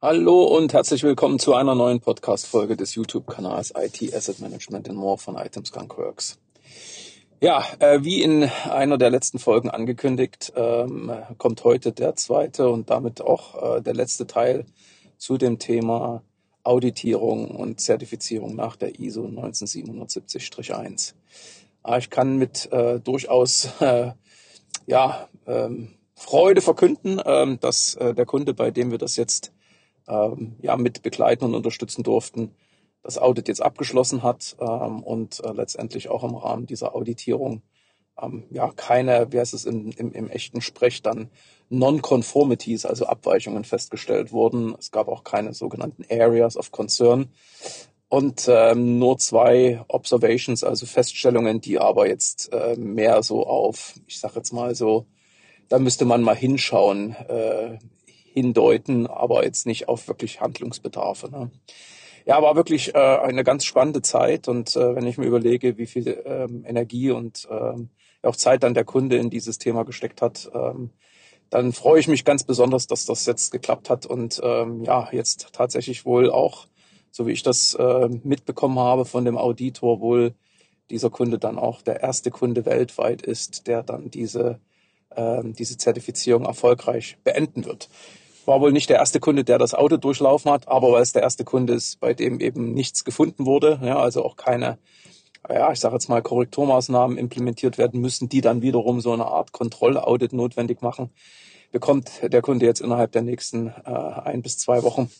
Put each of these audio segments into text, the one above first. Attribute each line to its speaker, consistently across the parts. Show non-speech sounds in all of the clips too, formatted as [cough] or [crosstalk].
Speaker 1: Hallo und herzlich willkommen zu einer neuen Podcast-Folge des YouTube-Kanals IT Asset Management and More von Items Skunk Works. Ja, äh, wie in einer der letzten Folgen angekündigt, ähm, kommt heute der zweite und damit auch äh, der letzte Teil zu dem Thema Auditierung und Zertifizierung nach der ISO 19770-1. Ah, ich kann mit äh, durchaus [laughs] äh, ja, ähm, Freude verkünden, ähm, dass äh, der Kunde, bei dem wir das jetzt ähm, ja, mit begleiten und unterstützen durften, das Audit jetzt abgeschlossen hat ähm, und äh, letztendlich auch im Rahmen dieser Auditierung ähm, ja keine, wie heißt es im, im, im echten Sprech dann, Non-Conformities, also Abweichungen festgestellt wurden. Es gab auch keine sogenannten Areas of Concern und ähm, nur zwei Observations, also Feststellungen, die aber jetzt äh, mehr so auf, ich sage jetzt mal so, da müsste man mal hinschauen, äh, hindeuten, aber jetzt nicht auf wirklich Handlungsbedarfe. Ne? Ja, war wirklich äh, eine ganz spannende Zeit und äh, wenn ich mir überlege, wie viel ähm, Energie und ähm, auch Zeit dann der Kunde in dieses Thema gesteckt hat, ähm, dann freue ich mich ganz besonders, dass das jetzt geklappt hat und ähm, ja, jetzt tatsächlich wohl auch, so wie ich das äh, mitbekommen habe von dem Auditor, wohl dieser Kunde dann auch der erste Kunde weltweit ist, der dann diese, äh, diese Zertifizierung erfolgreich beenden wird. War wohl nicht der erste Kunde, der das Auto durchlaufen hat, aber weil es der erste Kunde ist, bei dem eben nichts gefunden wurde, ja, also auch keine, ja, ich sage jetzt mal Korrekturmaßnahmen implementiert werden müssen, die dann wiederum so eine Art Kontrollaudit notwendig machen, bekommt der Kunde jetzt innerhalb der nächsten äh, ein bis zwei Wochen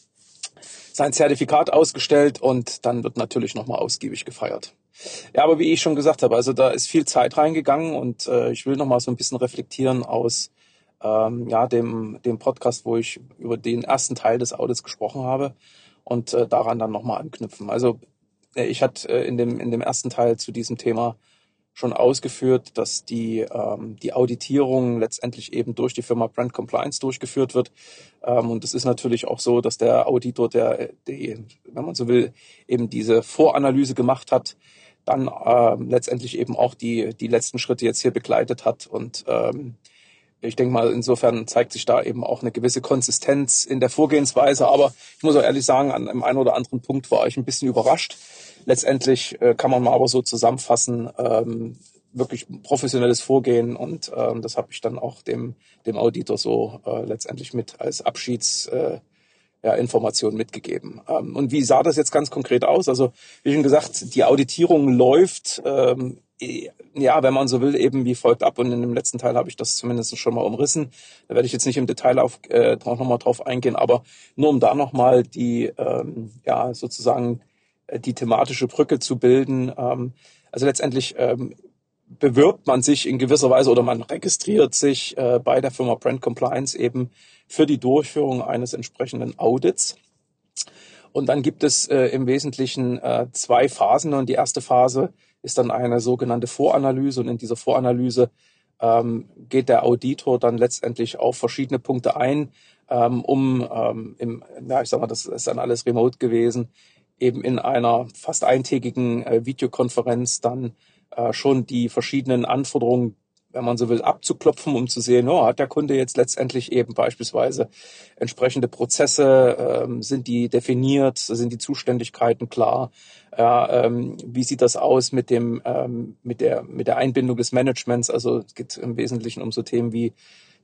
Speaker 1: sein Zertifikat ausgestellt und dann wird natürlich nochmal ausgiebig gefeiert. Ja, aber wie ich schon gesagt habe, also da ist viel Zeit reingegangen und äh, ich will nochmal so ein bisschen reflektieren aus ähm, ja, dem, dem Podcast, wo ich über den ersten Teil des Audits gesprochen habe und äh, daran dann nochmal anknüpfen. Also äh, ich hatte äh, in, dem, in dem ersten Teil zu diesem Thema schon ausgeführt, dass die, ähm, die Auditierung letztendlich eben durch die Firma Brand Compliance durchgeführt wird. Ähm, und es ist natürlich auch so, dass der Auditor, der, die, wenn man so will, eben diese Voranalyse gemacht hat, dann äh, letztendlich eben auch die, die letzten Schritte jetzt hier begleitet hat und ähm, ich denke mal, insofern zeigt sich da eben auch eine gewisse Konsistenz in der Vorgehensweise. Aber ich muss auch ehrlich sagen, an einem einen oder anderen Punkt war ich ein bisschen überrascht. Letztendlich äh, kann man mal aber so zusammenfassen, ähm, wirklich professionelles Vorgehen und ähm, das habe ich dann auch dem, dem Auditor so äh, letztendlich mit als Abschieds äh, ja, Informationen mitgegeben. Ähm, und wie sah das jetzt ganz konkret aus? Also wie schon gesagt, die Auditierung läuft ähm, ja, wenn man so will, eben wie folgt ab. Und in dem letzten Teil habe ich das zumindest schon mal umrissen. Da werde ich jetzt nicht im Detail auf, äh, nochmal drauf eingehen, aber nur um da nochmal die, ähm, ja, sozusagen äh, die thematische Brücke zu bilden. Ähm, also letztendlich ähm, bewirbt man sich in gewisser Weise oder man registriert sich äh, bei der Firma Brand Compliance eben für die Durchführung eines entsprechenden Audits. Und dann gibt es äh, im Wesentlichen äh, zwei Phasen. Und die erste Phase ist dann eine sogenannte Voranalyse. Und in dieser Voranalyse ähm, geht der Auditor dann letztendlich auf verschiedene Punkte ein, ähm, um ähm, im, ja, ich sag mal, das ist dann alles remote gewesen, eben in einer fast eintägigen äh, Videokonferenz dann äh, schon die verschiedenen Anforderungen wenn man so will, abzuklopfen, um zu sehen, oh, hat der Kunde jetzt letztendlich eben beispielsweise entsprechende Prozesse, ähm, sind die definiert, sind die Zuständigkeiten klar, ja, ähm, wie sieht das aus mit dem ähm, mit der mit der Einbindung des Managements? Also es geht im Wesentlichen um so Themen wie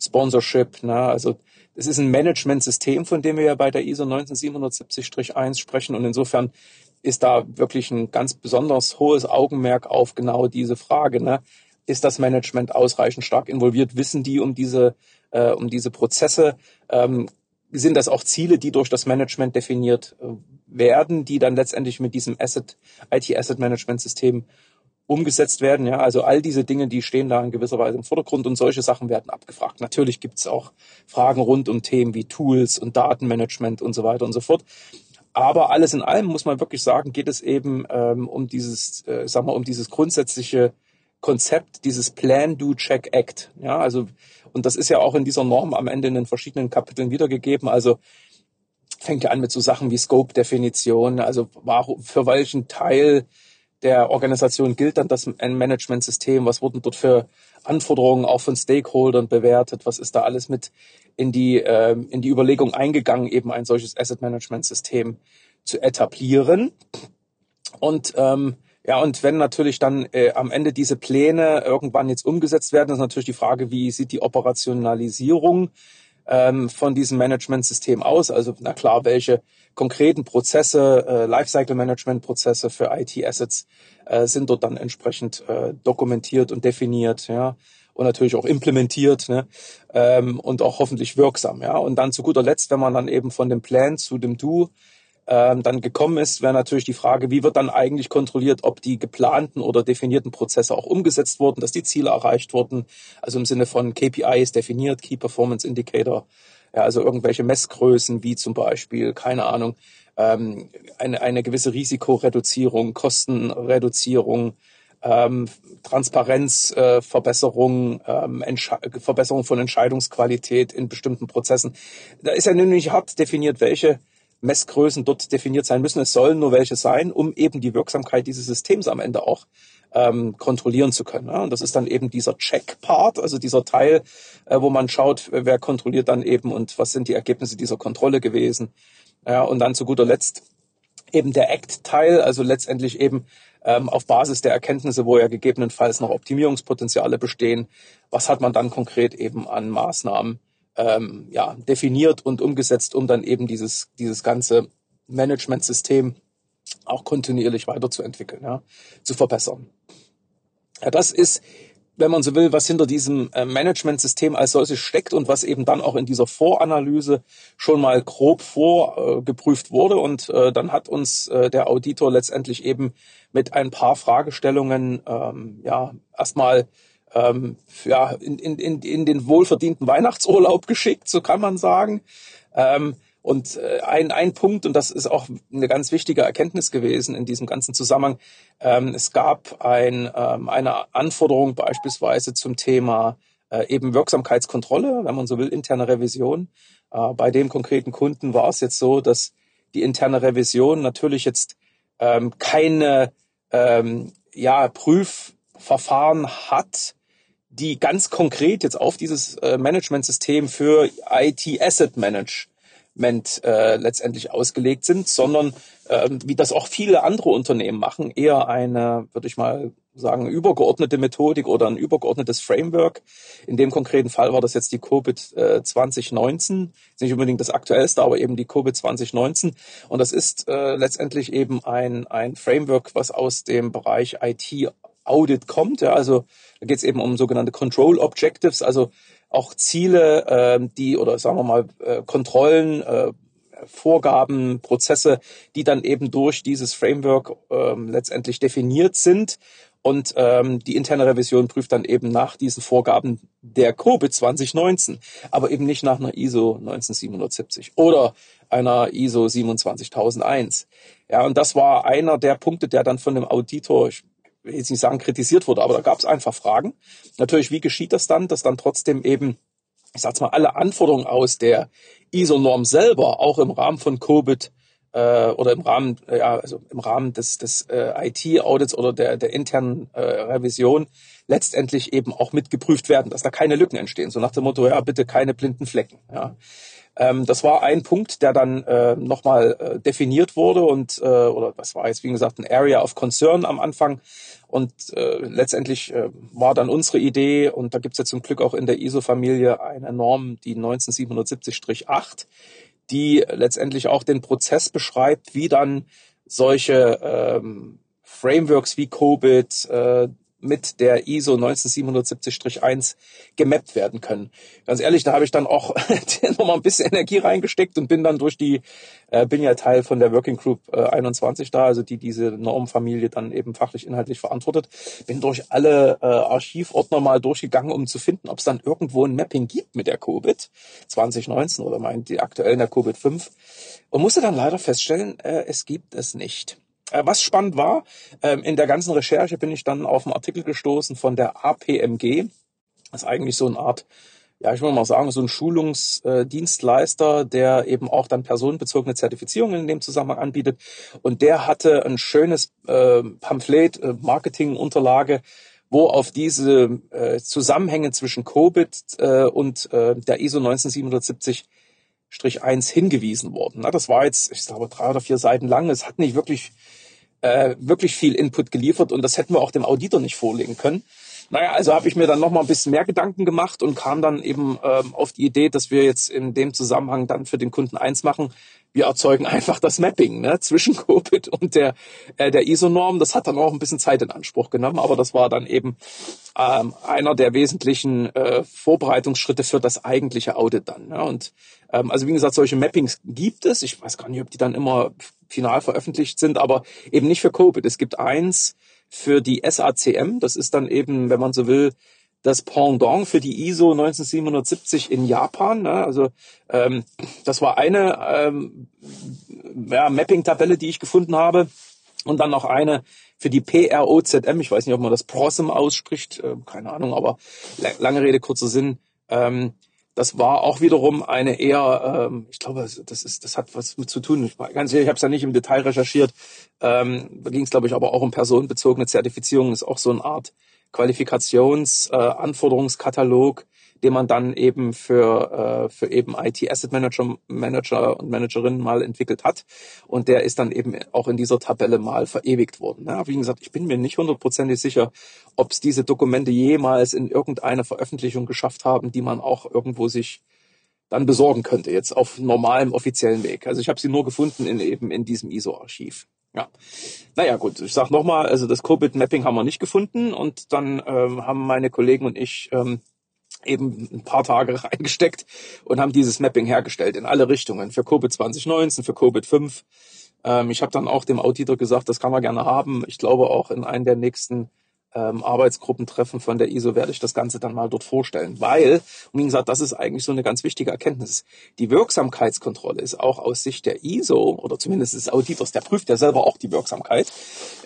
Speaker 1: Sponsorship. Ne? Also es ist ein Managementsystem, von dem wir ja bei der ISO 19770-1 sprechen und insofern ist da wirklich ein ganz besonders hohes Augenmerk auf genau diese Frage. Ne? Ist das Management ausreichend stark involviert? Wissen die um diese, äh, um diese Prozesse? Ähm, sind das auch Ziele, die durch das Management definiert äh, werden, die dann letztendlich mit diesem Asset, IT Asset Management System umgesetzt werden. Ja, also all diese Dinge, die stehen da in gewisser Weise im Vordergrund und solche Sachen werden abgefragt. Natürlich gibt es auch Fragen rund um Themen wie Tools und Datenmanagement und so weiter und so fort. Aber alles in allem muss man wirklich sagen, geht es eben ähm, um dieses, äh, sag mal, um dieses grundsätzliche Konzept dieses Plan, Do, Check, Act. Ja, also, und das ist ja auch in dieser Norm am Ende in den verschiedenen Kapiteln wiedergegeben. Also, fängt ja an mit so Sachen wie Scope-Definition, also warum, für welchen Teil der Organisation gilt dann das Managementsystem? Was wurden dort für Anforderungen auch von Stakeholdern bewertet? Was ist da alles mit in die, äh, in die Überlegung eingegangen, eben ein solches Asset Management System zu etablieren? Und ähm, ja, und wenn natürlich dann äh, am Ende diese Pläne irgendwann jetzt umgesetzt werden, ist natürlich die Frage, wie sieht die Operationalisierung ähm, von diesem Managementsystem aus? Also na klar, welche konkreten Prozesse, äh, Lifecycle-Management-Prozesse für IT-Assets äh, sind dort dann entsprechend äh, dokumentiert und definiert, ja, und natürlich auch implementiert, ne, ähm, und auch hoffentlich wirksam, ja. Und dann zu guter Letzt, wenn man dann eben von dem Plan zu dem Do ähm, dann gekommen ist, wäre natürlich die Frage, wie wird dann eigentlich kontrolliert, ob die geplanten oder definierten Prozesse auch umgesetzt wurden, dass die Ziele erreicht wurden, also im Sinne von KPIs definiert, Key Performance Indicator, ja, also irgendwelche Messgrößen wie zum Beispiel, keine Ahnung, ähm, eine, eine gewisse Risikoreduzierung, Kostenreduzierung, ähm, Transparenzverbesserung, äh, ähm, Verbesserung von Entscheidungsqualität in bestimmten Prozessen. Da ist ja nun nicht hart definiert, welche Messgrößen dort definiert sein müssen. Es sollen nur welche sein, um eben die Wirksamkeit dieses Systems am Ende auch ähm, kontrollieren zu können. Ja? Und das ist dann eben dieser Check-Part, also dieser Teil, äh, wo man schaut, wer kontrolliert dann eben und was sind die Ergebnisse dieser Kontrolle gewesen. Ja, und dann zu guter Letzt eben der Act-Teil, also letztendlich eben ähm, auf Basis der Erkenntnisse, wo ja gegebenenfalls noch Optimierungspotenziale bestehen, was hat man dann konkret eben an Maßnahmen ähm, ja, definiert und umgesetzt, um dann eben dieses, dieses ganze Managementsystem auch kontinuierlich weiterzuentwickeln, ja, zu verbessern. Ja, das ist, wenn man so will, was hinter diesem äh, Managementsystem als solches steckt und was eben dann auch in dieser Voranalyse schon mal grob vorgeprüft wurde. Und äh, dann hat uns äh, der Auditor letztendlich eben mit ein paar Fragestellungen ähm, ja erstmal ähm, ja, in, in, in, in den wohlverdienten Weihnachtsurlaub [laughs] geschickt, so kann man sagen. Ähm, und äh, ein, ein Punkt, und das ist auch eine ganz wichtige Erkenntnis gewesen in diesem ganzen Zusammenhang, ähm, es gab ein, ähm, eine Anforderung beispielsweise zum Thema äh, eben Wirksamkeitskontrolle, wenn man so will, interne Revision. Äh, bei dem konkreten Kunden war es jetzt so, dass die interne Revision natürlich jetzt ähm, keine ähm, ja, Prüfverfahren hat, die ganz konkret jetzt auf dieses äh, Managementsystem für IT Asset Management äh, letztendlich ausgelegt sind, sondern äh, wie das auch viele andere Unternehmen machen, eher eine, würde ich mal sagen, übergeordnete Methodik oder ein übergeordnetes Framework. In dem konkreten Fall war das jetzt die COVID äh, 2019, ist nicht unbedingt das aktuellste, aber eben die COVID 2019. Und das ist äh, letztendlich eben ein, ein Framework, was aus dem Bereich IT Audit kommt. Ja, also da geht es eben um sogenannte Control Objectives, also auch Ziele, äh, die oder sagen wir mal äh, Kontrollen, äh, Vorgaben, Prozesse, die dann eben durch dieses Framework ähm, letztendlich definiert sind. Und ähm, die interne Revision prüft dann eben nach diesen Vorgaben der COVID 2019, aber eben nicht nach einer ISO 19770 oder einer ISO 27001. Ja, und das war einer der Punkte, der dann von dem Auditor, ich will jetzt nicht sagen kritisiert wurde, aber da gab es einfach Fragen. Natürlich, wie geschieht das dann, dass dann trotzdem eben, ich sag's mal, alle Anforderungen aus der ISO-Norm selber, auch im Rahmen von COVID äh, oder im Rahmen, äh, ja, also im Rahmen des, des äh, IT-Audits oder der, der internen äh, Revision letztendlich eben auch mitgeprüft werden, dass da keine Lücken entstehen. So nach dem Motto, ja, bitte keine blinden Flecken. Ja. Ähm, das war ein Punkt, der dann äh, nochmal äh, definiert wurde und äh, oder das war jetzt wie gesagt ein Area of Concern am Anfang. Und äh, letztendlich äh, war dann unsere Idee und da gibt's jetzt zum Glück auch in der ISO-Familie eine Norm, die 19770-8, die letztendlich auch den Prozess beschreibt, wie dann solche ähm, Frameworks wie COBIT, äh, mit der ISO 19770-1 gemappt werden können. Ganz ehrlich, da habe ich dann auch [laughs] nochmal ein bisschen Energie reingesteckt und bin dann durch die, äh, bin ja Teil von der Working Group äh, 21 da, also die diese Normfamilie dann eben fachlich inhaltlich verantwortet, bin durch alle äh, Archivordner mal durchgegangen, um zu finden, ob es dann irgendwo ein Mapping gibt mit der COVID 2019 oder meint die aktuellen der Covid 5 und musste dann leider feststellen, äh, es gibt es nicht. Äh, was spannend war, ähm, in der ganzen Recherche bin ich dann auf einen Artikel gestoßen von der APMG. Das ist eigentlich so eine Art ja, ich will mal sagen, so ein Schulungsdienstleister, der eben auch dann personenbezogene Zertifizierungen in dem Zusammenhang anbietet. Und der hatte ein schönes äh, Pamphlet, äh, Marketingunterlage, wo auf diese äh, Zusammenhänge zwischen Covid und der ISO 19770 1 hingewiesen worden. Das war jetzt, ich glaube, drei oder vier Seiten lang. Es hat nicht wirklich, äh, wirklich viel Input geliefert und das hätten wir auch dem Auditor nicht vorlegen können. Naja, also habe ich mir dann nochmal ein bisschen mehr Gedanken gemacht und kam dann eben ähm, auf die Idee, dass wir jetzt in dem Zusammenhang dann für den Kunden eins machen. Wir erzeugen einfach das Mapping ne, zwischen [laughs] Covid und der, äh, der ISO-Norm. Das hat dann auch ein bisschen Zeit in Anspruch genommen, aber das war dann eben ähm, einer der wesentlichen äh, Vorbereitungsschritte für das eigentliche Audit dann. Ne? Und ähm, also wie gesagt, solche Mappings gibt es. Ich weiß gar nicht, ob die dann immer final veröffentlicht sind, aber eben nicht für Covid. Es gibt eins, für die SACM. Das ist dann eben, wenn man so will, das Pendant für die ISO 19770 in Japan. Ne? Also ähm, das war eine ähm, ja, Mapping-Tabelle, die ich gefunden habe. Und dann noch eine für die PROZM. Ich weiß nicht, ob man das PROSM ausspricht. Äh, keine Ahnung, aber lange Rede, kurzer Sinn. Ähm, das war auch wiederum eine eher, ähm, ich glaube, das ist, das hat was zu tun. Ich, ganz ehrlich, ich habe es ja nicht im Detail recherchiert. Ähm, da ging es, glaube ich, aber auch um personenbezogene Zertifizierung. Ist auch so eine Art Qualifikations-Anforderungskatalog, äh, den man dann eben für, äh, für eben IT Asset Manager, Manager und Managerinnen mal entwickelt hat. Und der ist dann eben auch in dieser Tabelle mal verewigt worden. Ja, wie gesagt, ich bin mir nicht hundertprozentig sicher, ob es diese Dokumente jemals in irgendeine Veröffentlichung geschafft haben, die man auch irgendwo sich dann besorgen könnte, jetzt auf normalem offiziellen Weg. Also ich habe sie nur gefunden in eben in diesem ISO-Archiv. Ja, naja gut, ich sage nochmal, also das Covid-Mapping haben wir nicht gefunden und dann ähm, haben meine Kollegen und ich ähm, eben ein paar Tage [laughs] reingesteckt und haben dieses Mapping hergestellt in alle Richtungen. Für Covid 2019, für Covid 5. Ähm, ich habe dann auch dem Auditor gesagt, das kann man gerne haben. Ich glaube auch in einem der nächsten ähm, Arbeitsgruppentreffen von der ISO werde ich das Ganze dann mal dort vorstellen. Weil, wie gesagt, das ist eigentlich so eine ganz wichtige Erkenntnis. Die Wirksamkeitskontrolle ist auch aus Sicht der ISO oder zumindest des Auditors, der prüft ja selber auch die Wirksamkeit,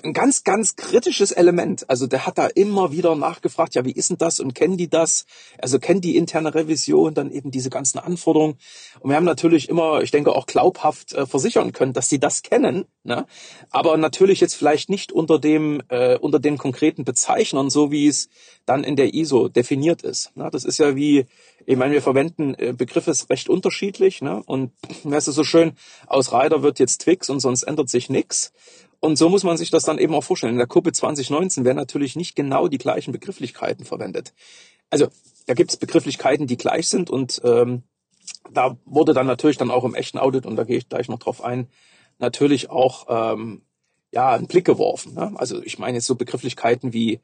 Speaker 1: ein ganz, ganz kritisches Element. Also der hat da immer wieder nachgefragt, ja, wie ist denn das und kennen die das? Also kennen die interne Revision dann eben diese ganzen Anforderungen? Und wir haben natürlich immer, ich denke, auch glaubhaft äh, versichern können, dass sie das kennen. Ne? Aber natürlich jetzt vielleicht nicht unter dem, äh, unter den konkreten Bezeichnern, so wie es dann in der ISO definiert ist. Ne? Das ist ja wie, ich meine, wir verwenden äh, Begriffe recht unterschiedlich. Ne? Und [clears throat] es ist so schön, aus Rider wird jetzt Twix und sonst ändert sich nichts. Und so muss man sich das dann eben auch vorstellen. In der Kuppe 2019 werden natürlich nicht genau die gleichen Begrifflichkeiten verwendet. Also da gibt es Begrifflichkeiten, die gleich sind und ähm, da wurde dann natürlich dann auch im echten Audit, und da gehe ich gleich noch drauf ein, natürlich auch ähm, ja einen Blick geworfen. Ne? Also ich meine jetzt so Begrifflichkeiten wie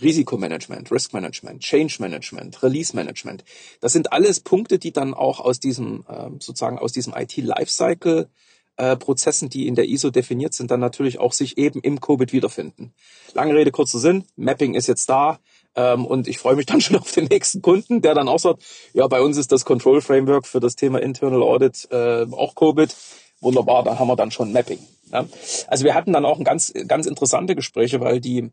Speaker 1: Risikomanagement, Risk Management, Change Management, Release Management. Das sind alles Punkte, die dann auch aus diesem ähm, sozusagen aus diesem IT Lifecycle äh, Prozessen, die in der ISO definiert sind, dann natürlich auch sich eben im COVID wiederfinden. Lange Rede, kurzer Sinn. Mapping ist jetzt da. Ähm, und ich freue mich [laughs] dann schon auf den nächsten Kunden, der dann auch sagt, ja, bei uns ist das Control Framework für das Thema Internal Audit äh, auch COVID. Wunderbar, da haben wir dann schon Mapping. Ja. Also wir hatten dann auch ein ganz, ganz interessante Gespräche, weil die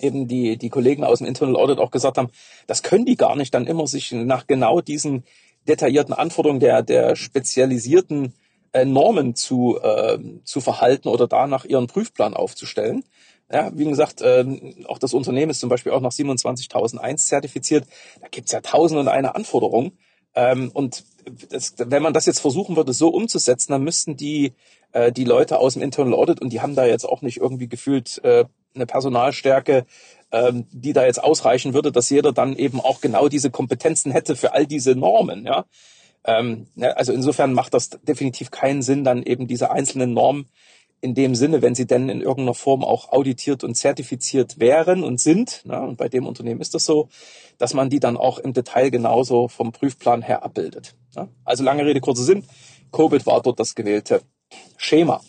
Speaker 1: eben die, die Kollegen aus dem Internal Audit auch gesagt haben, das können die gar nicht dann immer sich nach genau diesen detaillierten Anforderungen der, der spezialisierten äh, Normen zu, äh, zu verhalten oder da nach ihren Prüfplan aufzustellen. Ja, wie gesagt, äh, auch das Unternehmen ist zum Beispiel auch nach 27001 zertifiziert. Da gibt's ja tausend und eine Anforderungen. Ähm, und das, wenn man das jetzt versuchen würde, so umzusetzen, dann müssten die, äh, die Leute aus dem Internal Audit, und die haben da jetzt auch nicht irgendwie gefühlt äh, eine Personalstärke, ähm, die da jetzt ausreichen würde, dass jeder dann eben auch genau diese Kompetenzen hätte für all diese Normen. Ja, ähm, ne, also insofern macht das definitiv keinen Sinn, dann eben diese einzelnen Normen in dem Sinne, wenn sie denn in irgendeiner Form auch auditiert und zertifiziert wären und sind, na, und bei dem Unternehmen ist das so, dass man die dann auch im Detail genauso vom Prüfplan her abbildet. Na. Also lange Rede, kurzer Sinn, Covid war dort das gewählte Schema.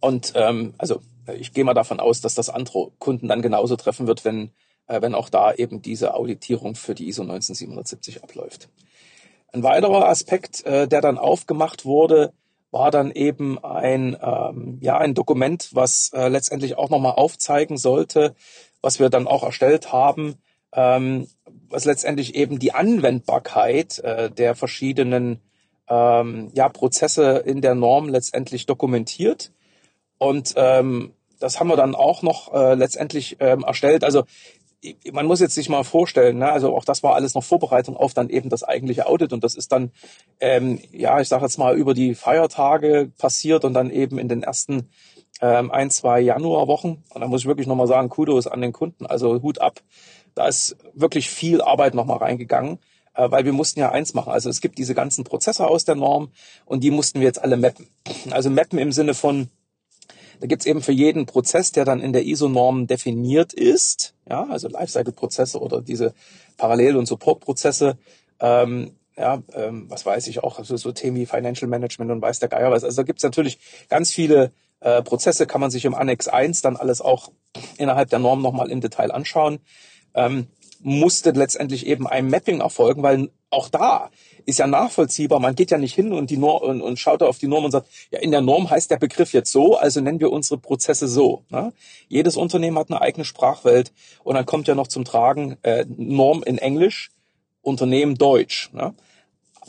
Speaker 1: Und ähm, also ich gehe mal davon aus, dass das andere Kunden dann genauso treffen wird, wenn, äh, wenn auch da eben diese Auditierung für die ISO 19770 abläuft. Ein weiterer Aspekt, äh, der dann aufgemacht wurde, war dann eben ein, ähm, ja, ein Dokument, was äh, letztendlich auch nochmal aufzeigen sollte, was wir dann auch erstellt haben, ähm, was letztendlich eben die Anwendbarkeit äh, der verschiedenen ähm, ja, Prozesse in der Norm letztendlich dokumentiert. Und ähm, das haben wir dann auch noch äh, letztendlich ähm, erstellt. Also man muss jetzt sich mal vorstellen, ne? also auch das war alles noch Vorbereitung auf dann eben das eigentliche Audit und das ist dann, ähm, ja, ich sage jetzt mal über die Feiertage passiert und dann eben in den ersten ähm, ein, zwei Januarwochen. Und da muss ich wirklich nochmal sagen, Kudos an den Kunden, also Hut ab. Da ist wirklich viel Arbeit nochmal reingegangen, äh, weil wir mussten ja eins machen. Also es gibt diese ganzen Prozesse aus der Norm und die mussten wir jetzt alle mappen. Also mappen im Sinne von, da gibt's eben für jeden Prozess, der dann in der ISO-Norm definiert ist, ja, also Lifecycle-Prozesse oder diese Parallel- und Support-Prozesse, ähm, ja, ähm, was weiß ich auch, also so Themen wie Financial Management und weiß der Geier was. Also da gibt's natürlich ganz viele äh, Prozesse, kann man sich im Annex 1 dann alles auch innerhalb der Norm nochmal im Detail anschauen. Ähm, musste letztendlich eben ein Mapping erfolgen, weil auch da ist ja nachvollziehbar. Man geht ja nicht hin und die Norm und, und schaut da auf die Norm und sagt, ja, in der Norm heißt der Begriff jetzt so, also nennen wir unsere Prozesse so. Ne? Jedes Unternehmen hat eine eigene Sprachwelt und dann kommt ja noch zum Tragen äh, Norm in Englisch, Unternehmen Deutsch. Ne?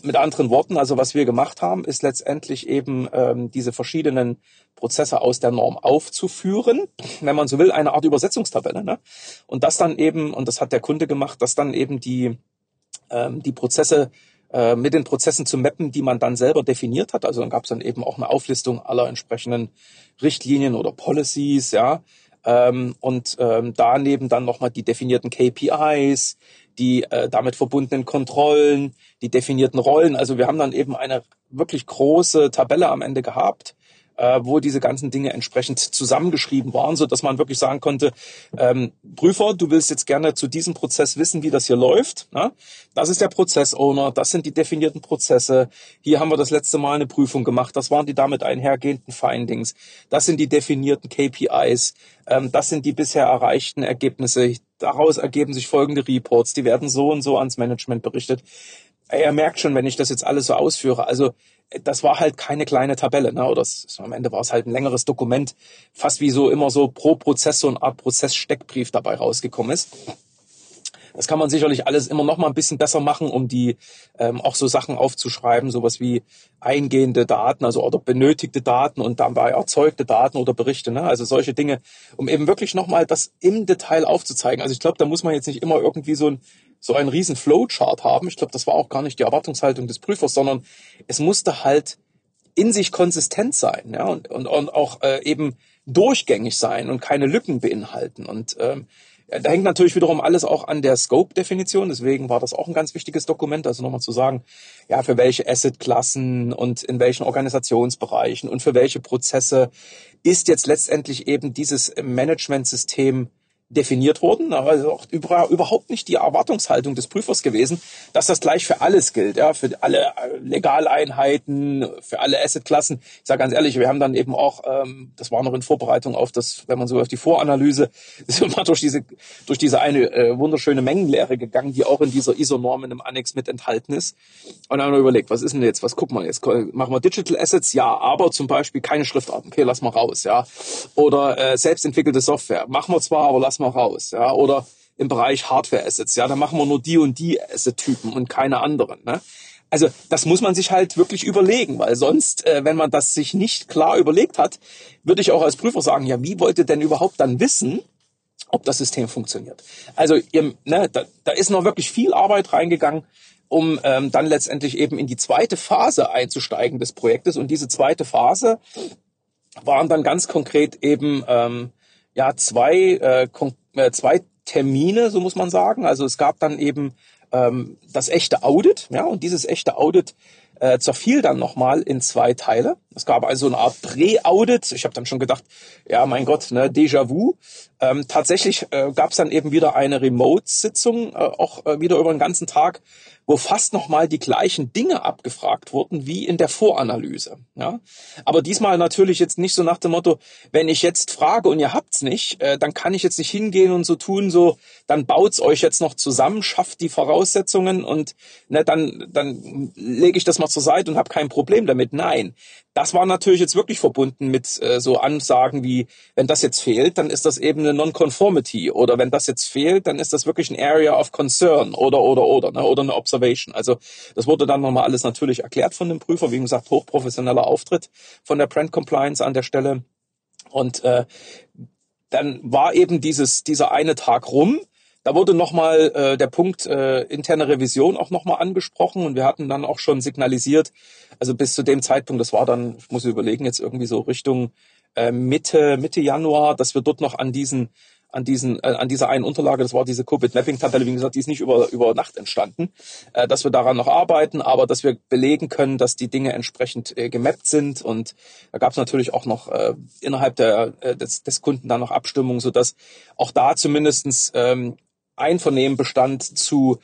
Speaker 1: Mit anderen Worten, also was wir gemacht haben, ist letztendlich eben ähm, diese verschiedenen Prozesse aus der Norm aufzuführen, wenn man so will, eine Art Übersetzungstabelle. Ne? Und das dann eben, und das hat der Kunde gemacht, dass dann eben die, ähm, die Prozesse äh, mit den Prozessen zu mappen, die man dann selber definiert hat. Also dann gab es dann eben auch eine Auflistung aller entsprechenden Richtlinien oder Policies, ja. Ähm, und ähm, daneben dann nochmal die definierten KPIs, die äh, damit verbundenen Kontrollen, die definierten Rollen. Also wir haben dann eben eine wirklich große Tabelle am Ende gehabt, äh, wo diese ganzen Dinge entsprechend zusammengeschrieben waren, so dass man wirklich sagen konnte, ähm, Prüfer, du willst jetzt gerne zu diesem Prozess wissen, wie das hier läuft. Ne? Das ist der Prozessowner, das sind die definierten Prozesse. Hier haben wir das letzte Mal eine Prüfung gemacht, das waren die damit einhergehenden Findings, das sind die definierten KPIs, ähm, das sind die bisher erreichten Ergebnisse. Daraus ergeben sich folgende Reports, die werden so und so ans Management berichtet. Er merkt schon, wenn ich das jetzt alles so ausführe. Also das war halt keine kleine Tabelle, ne? Oder das, am Ende war es halt ein längeres Dokument, fast wie so immer so pro Prozess so eine Art Prozesssteckbrief dabei rausgekommen ist. Das kann man sicherlich alles immer noch mal ein bisschen besser machen, um die ähm, auch so Sachen aufzuschreiben, sowas wie eingehende Daten, also oder benötigte Daten und dabei erzeugte Daten oder Berichte, ne? Also solche Dinge, um eben wirklich noch mal das im Detail aufzuzeigen. Also ich glaube, da muss man jetzt nicht immer irgendwie so ein so einen riesen Flowchart haben. Ich glaube, das war auch gar nicht die Erwartungshaltung des Prüfers, sondern es musste halt in sich konsistent sein, ja, und, und, und auch äh, eben durchgängig sein und keine Lücken beinhalten. Und ähm, da hängt natürlich wiederum alles auch an der Scope-Definition. Deswegen war das auch ein ganz wichtiges Dokument. Also nochmal zu sagen, ja, für welche Asset-Klassen und in welchen Organisationsbereichen und für welche Prozesse ist jetzt letztendlich eben dieses Management-System definiert wurden, aber also auch überhaupt nicht die Erwartungshaltung des Prüfers gewesen, dass das gleich für alles gilt, ja, für alle äh, Legaleinheiten, für alle Assetklassen. Ich sage ganz ehrlich, wir haben dann eben auch, ähm, das war noch in Vorbereitung auf das, wenn man so auf die Voranalyse, [laughs] sind wir durch diese durch diese eine äh, wunderschöne Mengenlehre gegangen, die auch in dieser ISO-Norm in dem Annex mit enthalten ist. Und dann haben wir überlegt, was ist denn jetzt, was gucken wir jetzt? Machen wir Digital Assets? Ja, aber zum Beispiel keine Schriftarten. Okay, lass mal raus, ja. Oder äh, selbstentwickelte Software. Machen wir zwar, aber lass mal raus, ja, oder im Bereich Hardware Assets, ja, da machen wir nur die und die Asset-Typen und keine anderen, ne? Also das muss man sich halt wirklich überlegen, weil sonst, äh, wenn man das sich nicht klar überlegt hat, würde ich auch als Prüfer sagen, ja, wie wollt ihr denn überhaupt dann wissen, ob das System funktioniert? Also ihr, ne, da, da ist noch wirklich viel Arbeit reingegangen, um ähm, dann letztendlich eben in die zweite Phase einzusteigen des Projektes. Und diese zweite Phase waren dann ganz konkret eben ähm, ja zwei, äh, äh, zwei Termine, so muss man sagen. Also es gab dann eben ähm, das echte Audit, ja, und dieses echte Audit äh, zerfiel dann nochmal in zwei Teile. Es gab also eine Art Prä-Audit. Ich habe dann schon gedacht, ja, mein Gott, ne, Déjà-vu. Ähm, tatsächlich äh, gab es dann eben wieder eine Remote-Sitzung, äh, auch äh, wieder über den ganzen Tag, wo fast nochmal die gleichen Dinge abgefragt wurden wie in der Voranalyse. Ja? Aber diesmal natürlich jetzt nicht so nach dem Motto, wenn ich jetzt frage und ihr habt's nicht, äh, dann kann ich jetzt nicht hingehen und so tun, so, dann baut's euch jetzt noch zusammen, schafft die Voraussetzungen und ne, dann, dann lege ich das mal zur Seite und habe kein Problem damit. Nein, das war natürlich jetzt wirklich verbunden mit äh, so Ansagen wie, wenn das jetzt fehlt, dann ist das eben eine Non-Conformity oder wenn das jetzt fehlt, dann ist das wirklich ein Area of Concern oder oder oder ne, oder eine Observation. Also das wurde dann nochmal alles natürlich erklärt von dem Prüfer, wie gesagt, hochprofessioneller Auftritt von der Brand Compliance an der Stelle. Und äh, dann war eben dieses dieser eine Tag rum da wurde nochmal äh, der Punkt äh, interne Revision auch nochmal angesprochen und wir hatten dann auch schon signalisiert, also bis zu dem Zeitpunkt, das war dann, ich muss überlegen, jetzt irgendwie so Richtung äh, Mitte, Mitte Januar, dass wir dort noch an diesen an diesen äh, an dieser einen Unterlage, das war diese Covid Mapping Tabelle, wie gesagt, die ist nicht über über Nacht entstanden, äh, dass wir daran noch arbeiten, aber dass wir belegen können, dass die Dinge entsprechend äh, gemappt sind und da gab es natürlich auch noch äh, innerhalb der äh, des, des Kunden dann noch Abstimmung, so dass auch da zumindestens ähm, Einvernehmen bestand zu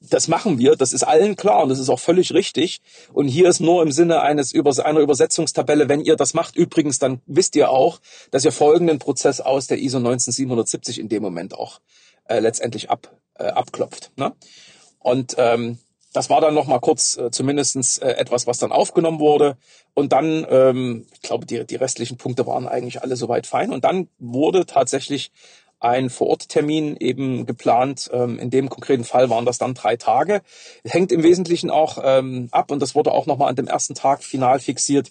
Speaker 1: das machen wir, das ist allen klar und das ist auch völlig richtig. Und hier ist nur im Sinne eines einer Übersetzungstabelle, wenn ihr das macht, übrigens, dann wisst ihr auch, dass ihr folgenden Prozess aus der ISO 19770 in dem Moment auch äh, letztendlich ab, äh, abklopft. Ne? Und ähm, das war dann noch mal kurz äh, zumindestens äh, etwas, was dann aufgenommen wurde. Und dann, ähm, ich glaube, die, die restlichen Punkte waren eigentlich alle soweit fein. Und dann wurde tatsächlich ein Vororttermin eben geplant. Ähm, in dem konkreten Fall waren das dann drei Tage. Hängt im Wesentlichen auch ähm, ab, und das wurde auch nochmal an dem ersten Tag final fixiert,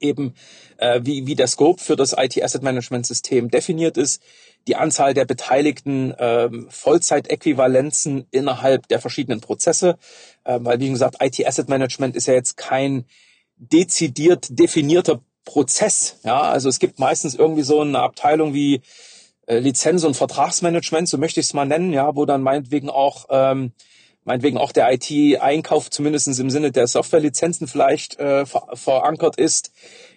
Speaker 1: eben äh, wie, wie der Scope für das IT Asset Management System definiert ist, die Anzahl der beteiligten ähm, Vollzeitäquivalenzen innerhalb der verschiedenen Prozesse, äh, weil wie gesagt, IT Asset Management ist ja jetzt kein dezidiert definierter Prozess. Ja, also es gibt meistens irgendwie so eine Abteilung wie äh, Lizenz- und Vertragsmanagement, so möchte ich es mal nennen, ja, wo dann meinetwegen auch ähm, meinetwegen auch der IT-Einkauf zumindest im Sinne der Softwarelizenzen vielleicht äh, ver verankert ist.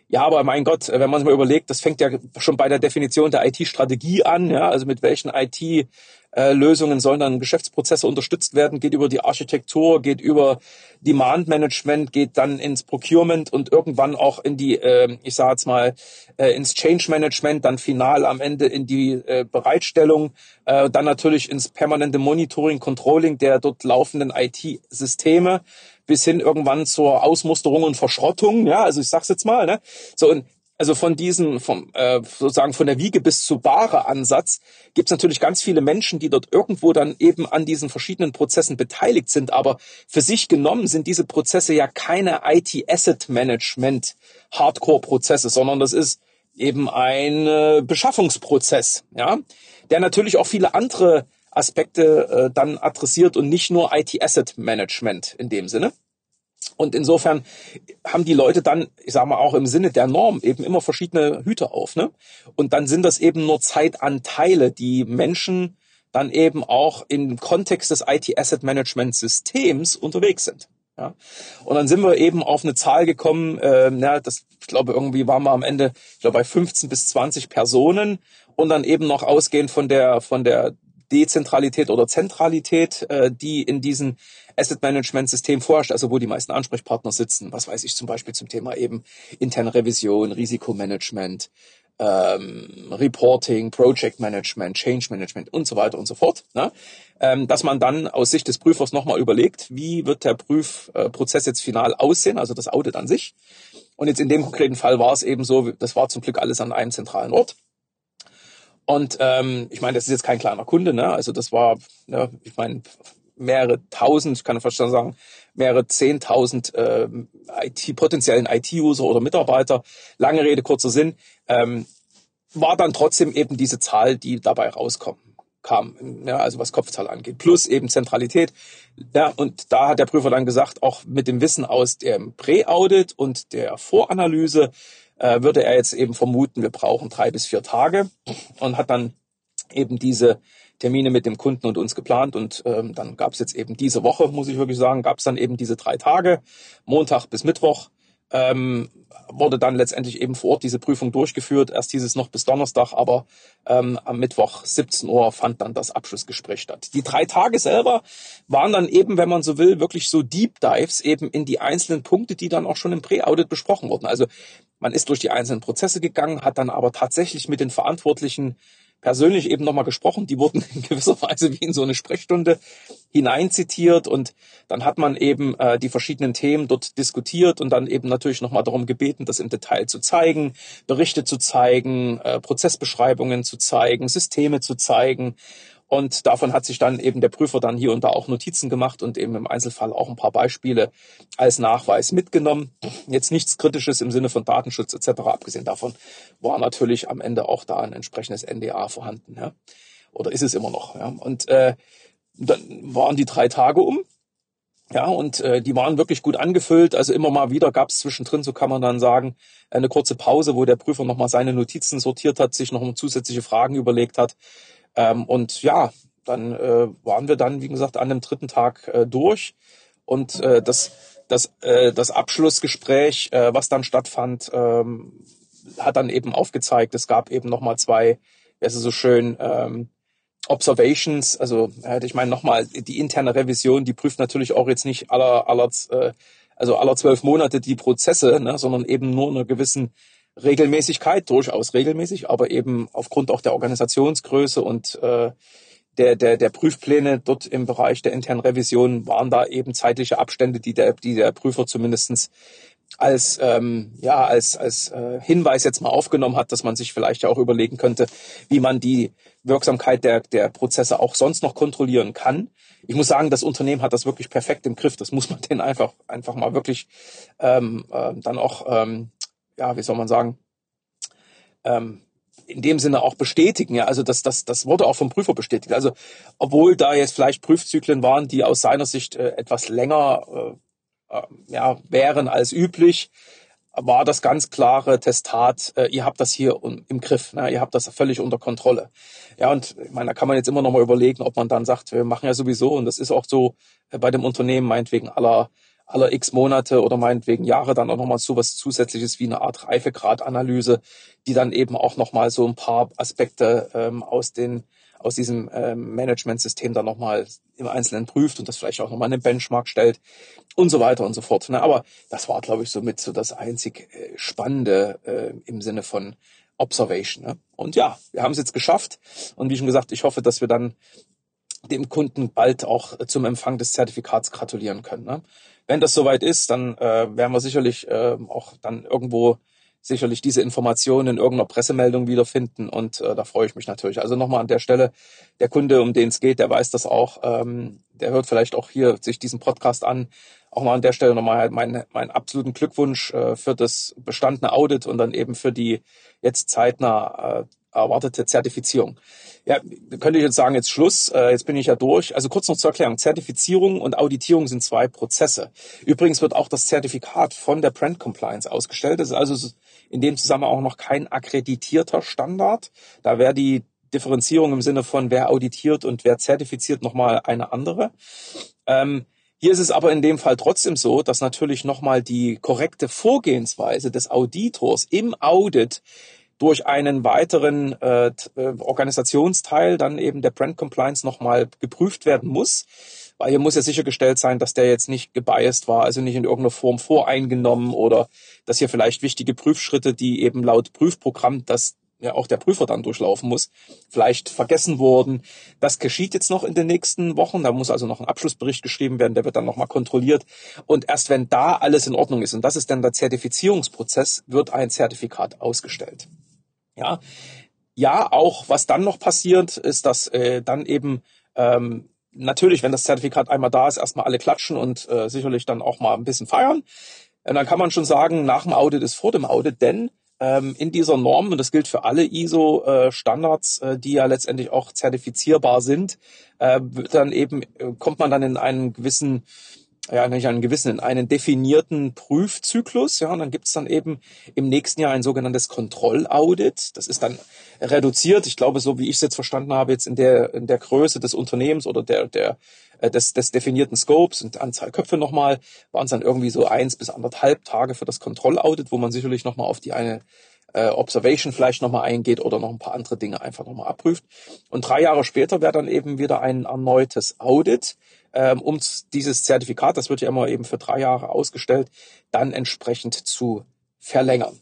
Speaker 1: Ja, aber mein Gott, wenn man sich mal überlegt, das fängt ja schon bei der Definition der IT-Strategie an, ja, also mit welchen IT äh, Lösungen sollen dann Geschäftsprozesse unterstützt werden, geht über die Architektur, geht über Demand Management, geht dann ins Procurement und irgendwann auch in die, äh, ich sage jetzt mal, äh, ins Change Management, dann final am Ende in die äh, Bereitstellung, äh, dann natürlich ins permanente Monitoring, Controlling der dort laufenden IT-Systeme bis hin irgendwann zur Ausmusterung und Verschrottung, ja, also ich sag's jetzt mal, ne? So und also von diesem, vom, äh, sozusagen von der Wiege bis zu Bahre Ansatz gibt es natürlich ganz viele Menschen, die dort irgendwo dann eben an diesen verschiedenen Prozessen beteiligt sind. Aber für sich genommen sind diese Prozesse ja keine IT-Asset-Management Hardcore-Prozesse, sondern das ist eben ein äh, Beschaffungsprozess, ja, der natürlich auch viele andere Aspekte äh, dann adressiert und nicht nur IT-Asset-Management in dem Sinne. Und insofern haben die Leute dann, ich sage mal auch im Sinne der Norm, eben immer verschiedene Hüte auf. Ne? Und dann sind das eben nur Zeitanteile, die Menschen dann eben auch im Kontext des IT-Asset-Management-Systems unterwegs sind. Ja. Und dann sind wir eben auf eine Zahl gekommen, äh, ja, das, ich glaube, irgendwie waren wir am Ende, ich glaube, bei 15 bis 20 Personen und dann eben noch ausgehend von der, von der Dezentralität oder Zentralität, äh, die in diesen Asset Management System vorherrscht, also wo die meisten Ansprechpartner sitzen. Was weiß ich zum Beispiel zum Thema eben interne Revision, Risikomanagement, ähm, Reporting, Project Management, Change Management und so weiter und so fort. Ne? Ähm, dass man dann aus Sicht des Prüfers nochmal überlegt, wie wird der Prüfprozess jetzt final aussehen, also das Audit an sich. Und jetzt in dem konkreten Fall war es eben so, das war zum Glück alles an einem zentralen Ort. Und ähm, ich meine, das ist jetzt kein kleiner Kunde, ne? Also das war, ne, ich meine, mehrere tausend, ich kann fast schon sagen, mehrere zehntausend äh, IT, potenziellen IT-User oder Mitarbeiter. Lange Rede, kurzer Sinn. Ähm, war dann trotzdem eben diese Zahl, die dabei rauskommt kam, ja, also was Kopfzahl angeht, plus eben Zentralität. Ja, und da hat der Prüfer dann gesagt, auch mit dem Wissen aus dem Prä-Audit und der Voranalyse äh, würde er jetzt eben vermuten, wir brauchen drei bis vier Tage und hat dann eben diese Termine mit dem Kunden und uns geplant und ähm, dann gab es jetzt eben diese Woche, muss ich wirklich sagen, gab es dann eben diese drei Tage, Montag bis Mittwoch, ähm, wurde dann letztendlich eben vor Ort diese Prüfung durchgeführt. Erst hieß es noch bis Donnerstag, aber ähm, am Mittwoch 17 Uhr fand dann das Abschlussgespräch statt. Die drei Tage selber waren dann eben, wenn man so will, wirklich so Deep Dives eben in die einzelnen Punkte, die dann auch schon im Pre-Audit besprochen wurden. Also man ist durch die einzelnen Prozesse gegangen, hat dann aber tatsächlich mit den Verantwortlichen persönlich eben nochmal gesprochen. Die wurden [laughs] in gewisser Weise wie in so eine Sprechstunde hineinzitiert und dann hat man eben äh, die verschiedenen Themen dort diskutiert und dann eben natürlich nochmal darum gebeten, das im Detail zu zeigen, Berichte zu zeigen, äh, Prozessbeschreibungen zu zeigen, Systeme zu zeigen und davon hat sich dann eben der Prüfer dann hier und da auch Notizen gemacht und eben im Einzelfall auch ein paar Beispiele als Nachweis mitgenommen. Jetzt nichts Kritisches im Sinne von Datenschutz etc. Abgesehen davon war natürlich am Ende auch da ein entsprechendes NDA vorhanden. Ja? Oder ist es immer noch. Ja? Und äh, dann waren die drei Tage um. Ja, und äh, die waren wirklich gut angefüllt. Also immer mal wieder gab es zwischendrin, so kann man dann sagen, eine kurze Pause, wo der Prüfer nochmal seine Notizen sortiert hat, sich noch zusätzliche Fragen überlegt hat. Ähm, und ja, dann äh, waren wir dann, wie gesagt, an dem dritten Tag äh, durch. Und äh, das, das, äh, das Abschlussgespräch, äh, was dann stattfand, ähm, hat dann eben aufgezeigt, es gab eben nochmal zwei, es so schön, ähm, Observations, also äh, ich meine nochmal, die interne Revision, die prüft natürlich auch jetzt nicht aller, aller, äh, also aller zwölf Monate die Prozesse, ne, sondern eben nur einer gewissen Regelmäßigkeit, durchaus regelmäßig, aber eben aufgrund auch der Organisationsgröße und äh, der, der, der Prüfpläne dort im Bereich der internen Revision waren da eben zeitliche Abstände, die der, die der Prüfer zumindestens als ähm, ja als als äh, Hinweis jetzt mal aufgenommen hat, dass man sich vielleicht ja auch überlegen könnte, wie man die Wirksamkeit der der Prozesse auch sonst noch kontrollieren kann. Ich muss sagen, das Unternehmen hat das wirklich perfekt im Griff. Das muss man denen einfach einfach mal wirklich ähm, äh, dann auch ähm, ja, wie soll man sagen, ähm, in dem Sinne auch bestätigen. Ja, also das, das, das wurde auch vom Prüfer bestätigt. Also obwohl da jetzt vielleicht Prüfzyklen waren, die aus seiner Sicht äh, etwas länger äh, äh, ja, wären als üblich, war das ganz klare Testat, äh, ihr habt das hier im Griff, ne? ihr habt das völlig unter Kontrolle. Ja, und ich meine, da kann man jetzt immer noch mal überlegen, ob man dann sagt, wir machen ja sowieso, und das ist auch so äh, bei dem Unternehmen meinetwegen aller aller x Monate oder meinetwegen Jahre dann auch nochmal so was Zusätzliches wie eine Art Reifegradanalyse, die dann eben auch nochmal so ein paar Aspekte ähm, aus den aus diesem ähm, Management-System dann nochmal im Einzelnen prüft und das vielleicht auch nochmal in den Benchmark stellt und so weiter und so fort. Ne? Aber das war, glaube ich, somit so das einzig äh, Spannende äh, im Sinne von Observation. Ne? Und ja, wir haben es jetzt geschafft. Und wie schon gesagt, ich hoffe, dass wir dann dem Kunden bald auch zum Empfang des Zertifikats gratulieren können. Ne? Wenn das soweit ist, dann äh, werden wir sicherlich äh, auch dann irgendwo sicherlich diese Informationen in irgendeiner Pressemeldung wiederfinden und äh, da freue ich mich natürlich. Also nochmal an der Stelle, der Kunde, um den es geht, der weiß das auch, ähm, der hört vielleicht auch hier sich diesen Podcast an. Auch mal an der Stelle nochmal halt meinen, meinen absoluten Glückwunsch äh, für das bestandene Audit und dann eben für die jetzt zeitnah äh, erwartete Zertifizierung. Ja, könnte ich jetzt sagen, jetzt Schluss, äh, jetzt bin ich ja durch. Also kurz noch zur Erklärung. Zertifizierung und Auditierung sind zwei Prozesse. Übrigens wird auch das Zertifikat von der Brand Compliance ausgestellt. Das ist also in dem Zusammenhang auch noch kein akkreditierter Standard. Da wäre die Differenzierung im Sinne von wer auditiert und wer zertifiziert nochmal eine andere. Ähm, hier ist es aber in dem Fall trotzdem so, dass natürlich nochmal die korrekte Vorgehensweise des Auditors im Audit durch einen weiteren äh, äh, Organisationsteil dann eben der Brand Compliance nochmal geprüft werden muss. Weil hier muss ja sichergestellt sein, dass der jetzt nicht gebiased war, also nicht in irgendeiner Form voreingenommen oder dass hier vielleicht wichtige Prüfschritte, die eben laut Prüfprogramm das ja auch der Prüfer dann durchlaufen muss, vielleicht vergessen wurden. Das geschieht jetzt noch in den nächsten Wochen. Da muss also noch ein Abschlussbericht geschrieben werden, der wird dann nochmal kontrolliert. Und erst wenn da alles in Ordnung ist, und das ist dann der Zertifizierungsprozess, wird ein Zertifikat ausgestellt. Ja, ja, auch was dann noch passiert, ist, dass äh, dann eben ähm, natürlich, wenn das Zertifikat einmal da ist, erstmal alle klatschen und äh, sicherlich dann auch mal ein bisschen feiern. Und dann kann man schon sagen, nach dem Audit ist vor dem Audit, denn ähm, in dieser Norm, und das gilt für alle ISO-Standards, äh, die ja letztendlich auch zertifizierbar sind, äh, dann eben, äh, kommt man dann in einen gewissen ja, nicht einen gewissen, in einen definierten Prüfzyklus. Ja, und dann gibt's dann eben im nächsten Jahr ein sogenanntes Kontrollaudit. Das ist dann reduziert. Ich glaube, so wie ich es jetzt verstanden habe, jetzt in der, in der Größe des Unternehmens oder der, der, äh, des, des definierten Scopes und Anzahl Köpfe nochmal, waren es dann irgendwie so eins bis anderthalb Tage für das Kontrollaudit, wo man sicherlich nochmal auf die eine äh, Observation vielleicht nochmal eingeht oder noch ein paar andere Dinge einfach nochmal abprüft. Und drei Jahre später wäre dann eben wieder ein erneutes Audit, ähm, um dieses Zertifikat, das wird ja immer eben für drei Jahre ausgestellt, dann entsprechend zu verlängern.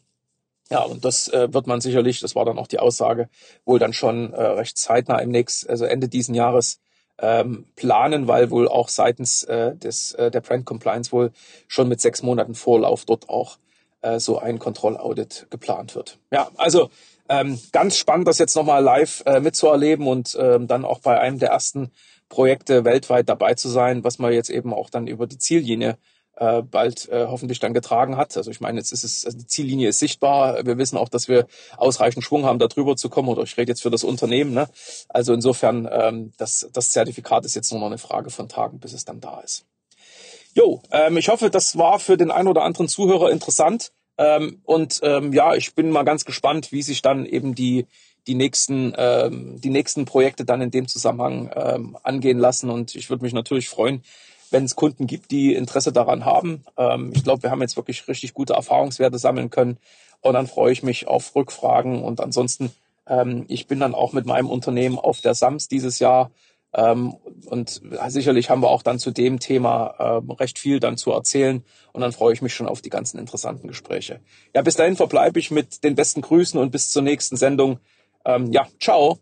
Speaker 1: Ja, und das äh, wird man sicherlich, das war dann auch die Aussage, wohl dann schon äh, recht zeitnah im nächsten, also Ende diesen Jahres ähm, planen, weil wohl auch seitens äh, des äh, der Brand Compliance wohl schon mit sechs Monaten Vorlauf dort auch äh, so ein Kontrollaudit geplant wird. Ja, also ähm, ganz spannend, das jetzt nochmal live äh, mitzuerleben und ähm, dann auch bei einem der ersten Projekte weltweit dabei zu sein, was man jetzt eben auch dann über die Ziellinie äh, bald äh, hoffentlich dann getragen hat. Also ich meine, jetzt ist es, also die Ziellinie ist sichtbar. Wir wissen auch, dass wir ausreichend Schwung haben, da drüber zu kommen. Oder ich rede jetzt für das Unternehmen. Ne? Also insofern, ähm, das, das Zertifikat ist jetzt nur noch eine Frage von Tagen, bis es dann da ist. Jo, ähm, ich hoffe, das war für den einen oder anderen Zuhörer interessant. Ähm, und ähm, ja, ich bin mal ganz gespannt, wie sich dann eben die die nächsten ähm, die nächsten Projekte dann in dem Zusammenhang ähm, angehen lassen. Und ich würde mich natürlich freuen, wenn es Kunden gibt, die Interesse daran haben. Ähm, ich glaube, wir haben jetzt wirklich richtig gute Erfahrungswerte sammeln können. Und dann freue ich mich auf Rückfragen. Und ansonsten, ähm, ich bin dann auch mit meinem Unternehmen auf der SAMS dieses Jahr. Ähm, und sicherlich haben wir auch dann zu dem Thema ähm, recht viel dann zu erzählen. Und dann freue ich mich schon auf die ganzen interessanten Gespräche. Ja, bis dahin verbleibe ich mit den besten Grüßen und bis zur nächsten Sendung. Ähm, ja, ciao.